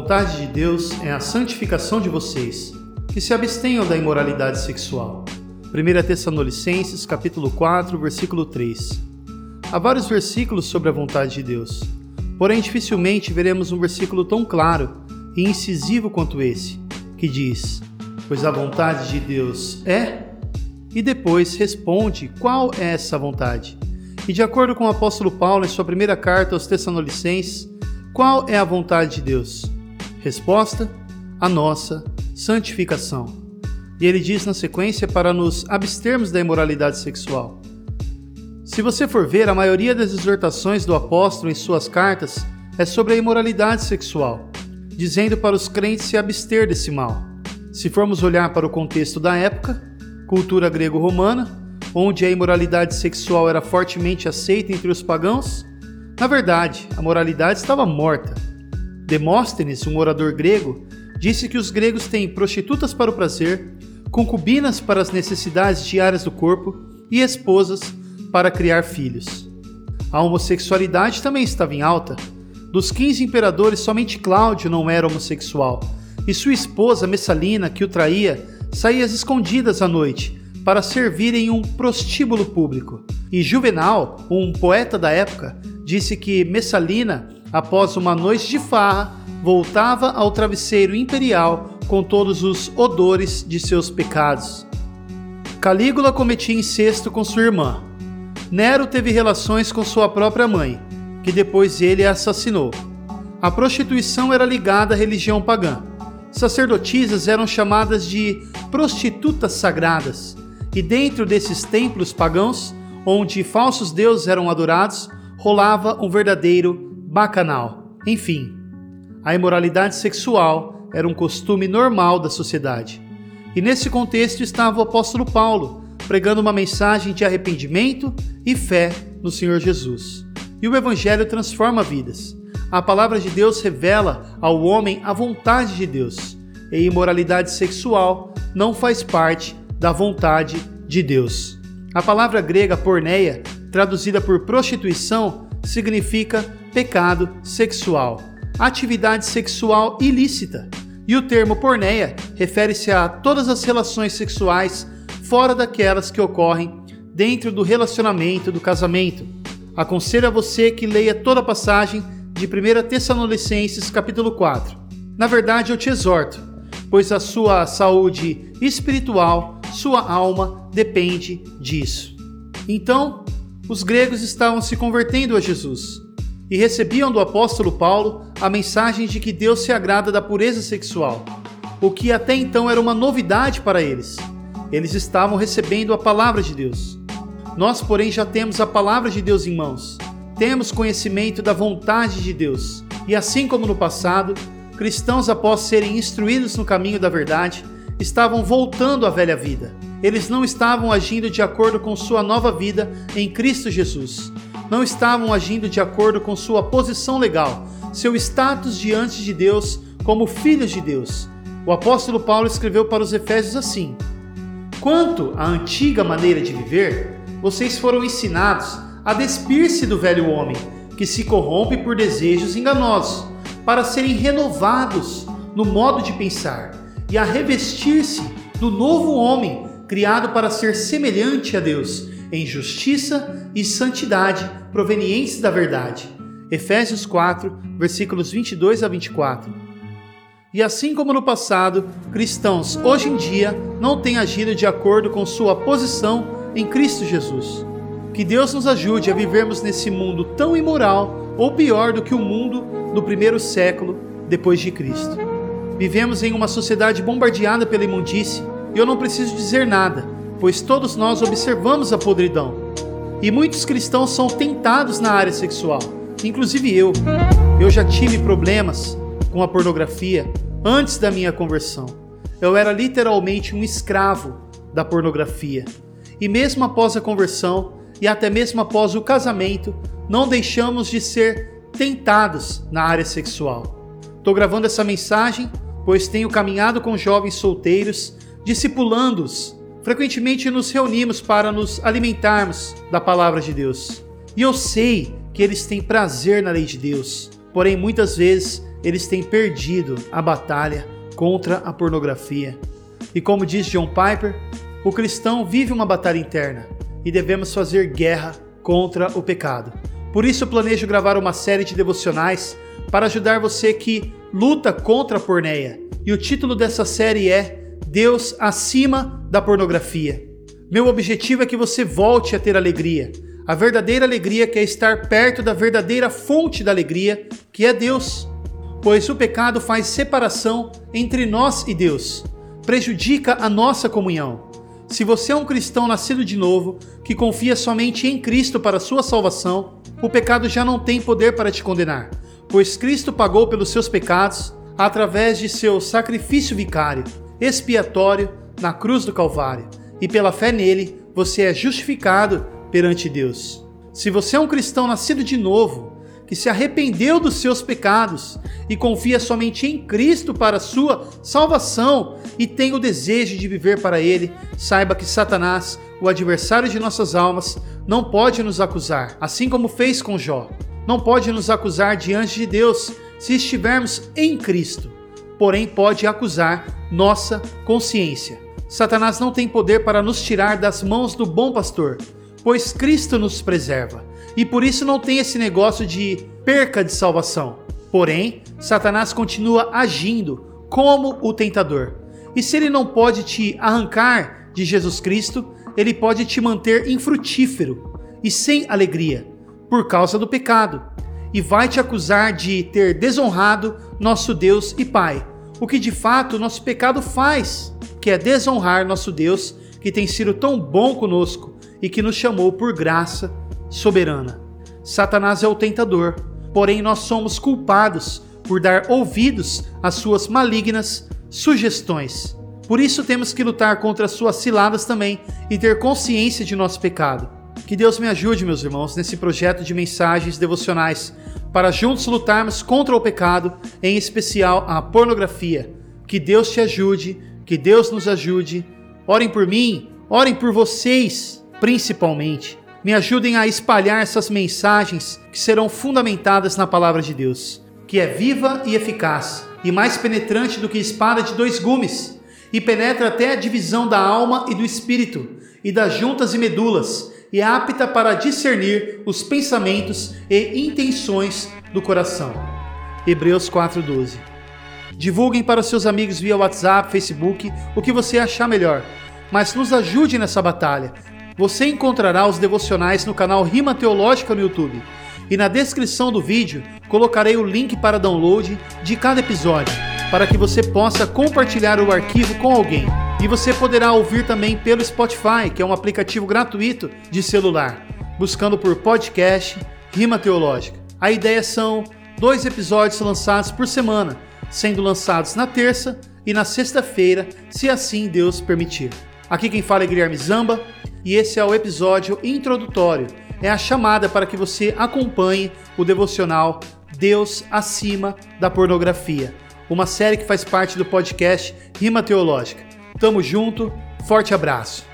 Vontade de Deus é a santificação de vocês, que se abstenham da imoralidade sexual. 1 Tessalonicenses, capítulo 4, versículo 3. Há vários versículos sobre a vontade de Deus. Porém, dificilmente veremos um versículo tão claro e incisivo quanto esse, que diz: Pois a vontade de Deus é, e depois responde qual é essa vontade. E de acordo com o apóstolo Paulo em sua primeira carta aos Tessalonicenses, qual é a vontade de Deus? Resposta: a nossa santificação. E ele diz na sequência para nos abstermos da imoralidade sexual. Se você for ver, a maioria das exortações do apóstolo em suas cartas é sobre a imoralidade sexual, dizendo para os crentes se abster desse mal. Se formos olhar para o contexto da época, cultura grego-romana, onde a imoralidade sexual era fortemente aceita entre os pagãos, na verdade, a moralidade estava morta. Demóstenes, um orador grego, disse que os gregos têm prostitutas para o prazer, concubinas para as necessidades diárias do corpo e esposas para criar filhos. A homossexualidade também estava em alta. Dos 15 imperadores, somente Cláudio não era homossexual, e sua esposa Messalina, que o traía, saía às escondidas à noite para servir em um prostíbulo público. E Juvenal, um poeta da época, disse que Messalina, após uma noite de farra, voltava ao travesseiro imperial com todos os odores de seus pecados. Calígula cometia incesto com sua irmã. Nero teve relações com sua própria mãe, que depois ele assassinou. A prostituição era ligada à religião pagã. Sacerdotisas eram chamadas de prostitutas sagradas, e dentro desses templos pagãos, onde falsos deuses eram adorados, rolava um verdadeiro bacanal. Enfim, a imoralidade sexual era um costume normal da sociedade. E nesse contexto estava o apóstolo Paulo, pregando uma mensagem de arrependimento e fé no Senhor Jesus. E o evangelho transforma vidas. A palavra de Deus revela ao homem a vontade de Deus. E imoralidade sexual não faz parte da vontade de Deus. A palavra grega porneia, traduzida por prostituição, significa pecado sexual, atividade sexual ilícita. E o termo porneia refere-se a todas as relações sexuais fora daquelas que ocorrem dentro do relacionamento do casamento. Aconselho a você que leia toda a passagem de 1 Tessalonicenses capítulo 4. Na verdade, eu te exorto, pois a sua saúde espiritual sua alma depende disso. Então, os gregos estavam se convertendo a Jesus e recebiam do apóstolo Paulo a mensagem de que Deus se agrada da pureza sexual, o que até então era uma novidade para eles. Eles estavam recebendo a palavra de Deus. Nós, porém, já temos a palavra de Deus em mãos. Temos conhecimento da vontade de Deus. E assim como no passado, cristãos, após serem instruídos no caminho da verdade, estavam voltando à velha vida. Eles não estavam agindo de acordo com sua nova vida em Cristo Jesus. Não estavam agindo de acordo com sua posição legal, seu status diante de Deus como filhos de Deus. O apóstolo Paulo escreveu para os Efésios assim: Quanto à antiga maneira de viver, vocês foram ensinados a despir-se do velho homem, que se corrompe por desejos enganosos, para serem renovados no modo de pensar e a revestir-se do novo homem, criado para ser semelhante a Deus, em justiça e santidade provenientes da verdade. Efésios 4, versículos 22 a 24. E assim como no passado, cristãos hoje em dia não têm agido de acordo com sua posição em Cristo Jesus. Que Deus nos ajude a vivermos nesse mundo tão imoral ou pior do que o mundo do primeiro século depois de Cristo. Vivemos em uma sociedade bombardeada pela imundície e eu não preciso dizer nada, pois todos nós observamos a podridão. E muitos cristãos são tentados na área sexual, inclusive eu. Eu já tive problemas com a pornografia antes da minha conversão. Eu era literalmente um escravo da pornografia. E mesmo após a conversão e até mesmo após o casamento, não deixamos de ser tentados na área sexual. Estou gravando essa mensagem pois tenho caminhado com jovens solteiros, discipulando-os. Frequentemente nos reunimos para nos alimentarmos da palavra de Deus. E eu sei que eles têm prazer na lei de Deus, porém muitas vezes eles têm perdido a batalha contra a pornografia. E como diz John Piper, o cristão vive uma batalha interna e devemos fazer guerra contra o pecado. Por isso planejo gravar uma série de devocionais para ajudar você que luta contra a porneia. E o título dessa série é Deus acima da pornografia. Meu objetivo é que você volte a ter alegria. A verdadeira alegria que é estar perto da verdadeira fonte da alegria, que é Deus. Pois o pecado faz separação entre nós e Deus, prejudica a nossa comunhão. Se você é um cristão nascido de novo, que confia somente em Cristo para sua salvação, o pecado já não tem poder para te condenar, pois Cristo pagou pelos seus pecados através de seu sacrifício vicário, expiatório na cruz do Calvário, e pela fé nele você é justificado perante Deus. Se você é um cristão nascido de novo, que se arrependeu dos seus pecados e confia somente em Cristo para sua salvação e tem o desejo de viver para Ele, saiba que Satanás, o adversário de nossas almas, não pode nos acusar, assim como fez com Jó. Não pode nos acusar diante de Deus se estivermos em Cristo, porém pode acusar nossa consciência. Satanás não tem poder para nos tirar das mãos do bom pastor, pois Cristo nos preserva e por isso não tem esse negócio de perca de salvação. Porém, Satanás continua agindo como o tentador. E se ele não pode te arrancar de Jesus Cristo, ele pode te manter infrutífero e sem alegria por causa do pecado, e vai te acusar de ter desonrado nosso Deus e Pai, o que de fato nosso pecado faz, que é desonrar nosso Deus que tem sido tão bom conosco e que nos chamou por graça soberana. Satanás é o tentador, porém nós somos culpados por dar ouvidos às suas malignas sugestões. Por isso temos que lutar contra as suas ciladas também e ter consciência de nosso pecado. Que Deus me ajude, meus irmãos, nesse projeto de mensagens devocionais, para juntos lutarmos contra o pecado, em especial a pornografia. Que Deus te ajude, que Deus nos ajude. Orem por mim, orem por vocês, principalmente me ajudem a espalhar essas mensagens que serão fundamentadas na palavra de Deus, que é viva e eficaz, e mais penetrante do que espada de dois gumes, e penetra até a divisão da alma e do espírito, e das juntas e medulas, e é apta para discernir os pensamentos e intenções do coração. Hebreus 4:12. Divulguem para seus amigos via WhatsApp, Facebook, o que você achar melhor, mas nos ajude nessa batalha você encontrará os devocionais no canal Rima Teológica no YouTube. E na descrição do vídeo colocarei o link para download de cada episódio, para que você possa compartilhar o arquivo com alguém. E você poderá ouvir também pelo Spotify, que é um aplicativo gratuito de celular, buscando por podcast Rima Teológica. A ideia são dois episódios lançados por semana, sendo lançados na terça e na sexta-feira, se assim Deus permitir. Aqui quem fala é Guilherme Zamba e esse é o episódio introdutório. É a chamada para que você acompanhe o devocional Deus acima da pornografia, uma série que faz parte do podcast Rima Teológica. Tamo junto, forte abraço.